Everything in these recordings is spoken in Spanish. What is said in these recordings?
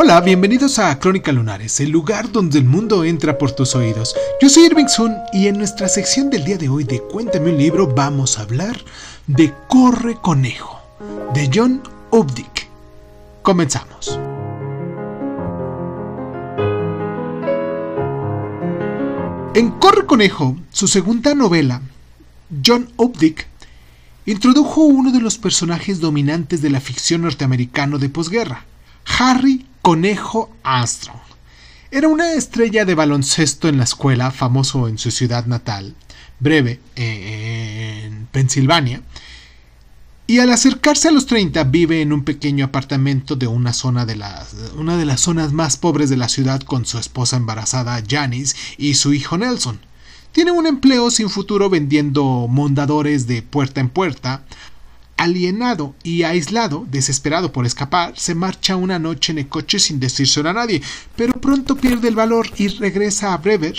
Hola, bienvenidos a Crónica Lunares, el lugar donde el mundo entra por tus oídos. Yo soy Irving Sun y en nuestra sección del día de hoy de Cuéntame un libro vamos a hablar de Corre Conejo, de John Updike. Comenzamos. En Corre Conejo, su segunda novela, John Updike introdujo uno de los personajes dominantes de la ficción norteamericana de posguerra, Harry Conejo Armstrong. Era una estrella de baloncesto en la escuela, famoso en su ciudad natal, breve, en Pensilvania, y al acercarse a los 30 vive en un pequeño apartamento de una zona de las, una de las zonas más pobres de la ciudad con su esposa embarazada Janice y su hijo Nelson. Tiene un empleo sin futuro vendiendo mondadores de puerta en puerta, alienado y aislado, desesperado por escapar, se marcha una noche en el coche sin decírselo a nadie, pero pronto pierde el valor y regresa a Brever,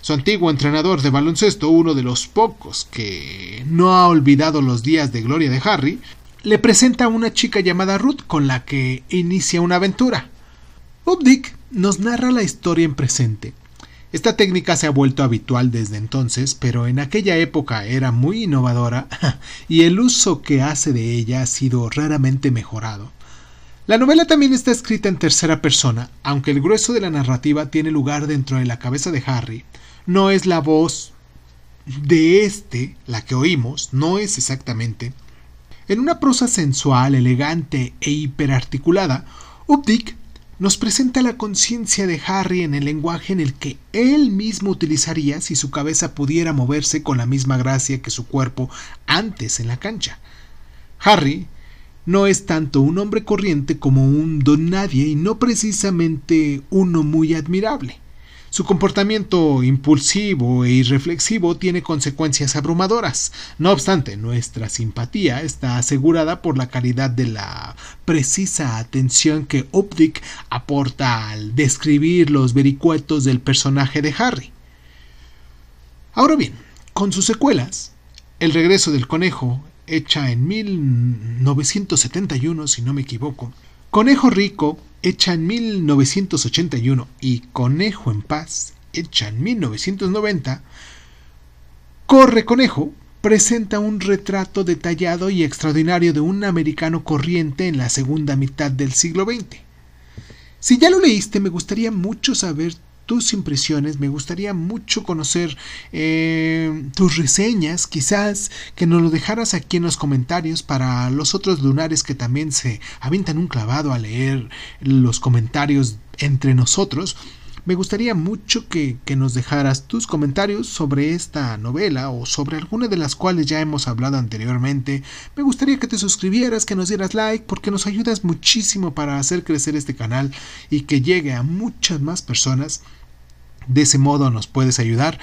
su antiguo entrenador de baloncesto, uno de los pocos que no ha olvidado los días de gloria de Harry, le presenta a una chica llamada Ruth con la que inicia una aventura. Bob Dick nos narra la historia en presente, esta técnica se ha vuelto habitual desde entonces, pero en aquella época era muy innovadora y el uso que hace de ella ha sido raramente mejorado. La novela también está escrita en tercera persona, aunque el grueso de la narrativa tiene lugar dentro de la cabeza de Harry. No es la voz de este la que oímos, no es exactamente. En una prosa sensual, elegante e hiperarticulada, Updike nos presenta la conciencia de Harry en el lenguaje en el que él mismo utilizaría si su cabeza pudiera moverse con la misma gracia que su cuerpo antes en la cancha. Harry no es tanto un hombre corriente como un don nadie y no precisamente uno muy admirable. Su comportamiento impulsivo e irreflexivo tiene consecuencias abrumadoras. No obstante, nuestra simpatía está asegurada por la calidad de la precisa atención que Optic aporta al describir los vericuetos del personaje de Harry. Ahora bien, con sus secuelas, El regreso del conejo, hecha en 1971 si no me equivoco, Conejo Rico, hecha en 1981, y Conejo en Paz, hecha en 1990, Corre Conejo presenta un retrato detallado y extraordinario de un americano corriente en la segunda mitad del siglo XX. Si ya lo leíste, me gustaría mucho saber tus impresiones, me gustaría mucho conocer eh, tus reseñas, quizás que nos lo dejaras aquí en los comentarios para los otros lunares que también se avientan un clavado a leer los comentarios entre nosotros. Me gustaría mucho que, que, nos dejaras tus comentarios sobre esta novela o sobre alguna de las cuales ya hemos hablado anteriormente. Me gustaría que te suscribieras, que nos dieras like, porque nos ayudas muchísimo para hacer crecer este canal y que llegue a muchas más personas. De ese modo nos puedes ayudar.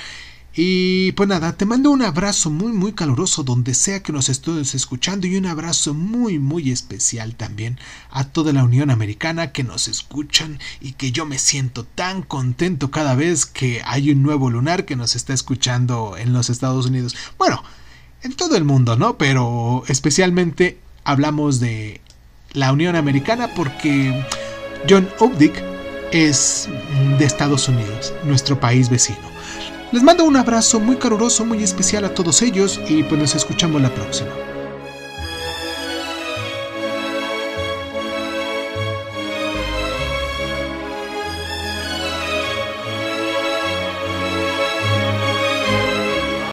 Y pues nada, te mando un abrazo muy muy caluroso donde sea que nos estés escuchando y un abrazo muy muy especial también a toda la Unión Americana que nos escuchan y que yo me siento tan contento cada vez que hay un nuevo lunar que nos está escuchando en los Estados Unidos. Bueno, en todo el mundo, ¿no? Pero especialmente hablamos de la Unión Americana porque John Updike es de Estados Unidos, nuestro país vecino. Les mando un abrazo muy caluroso, muy especial a todos ellos y pues nos escuchamos la próxima.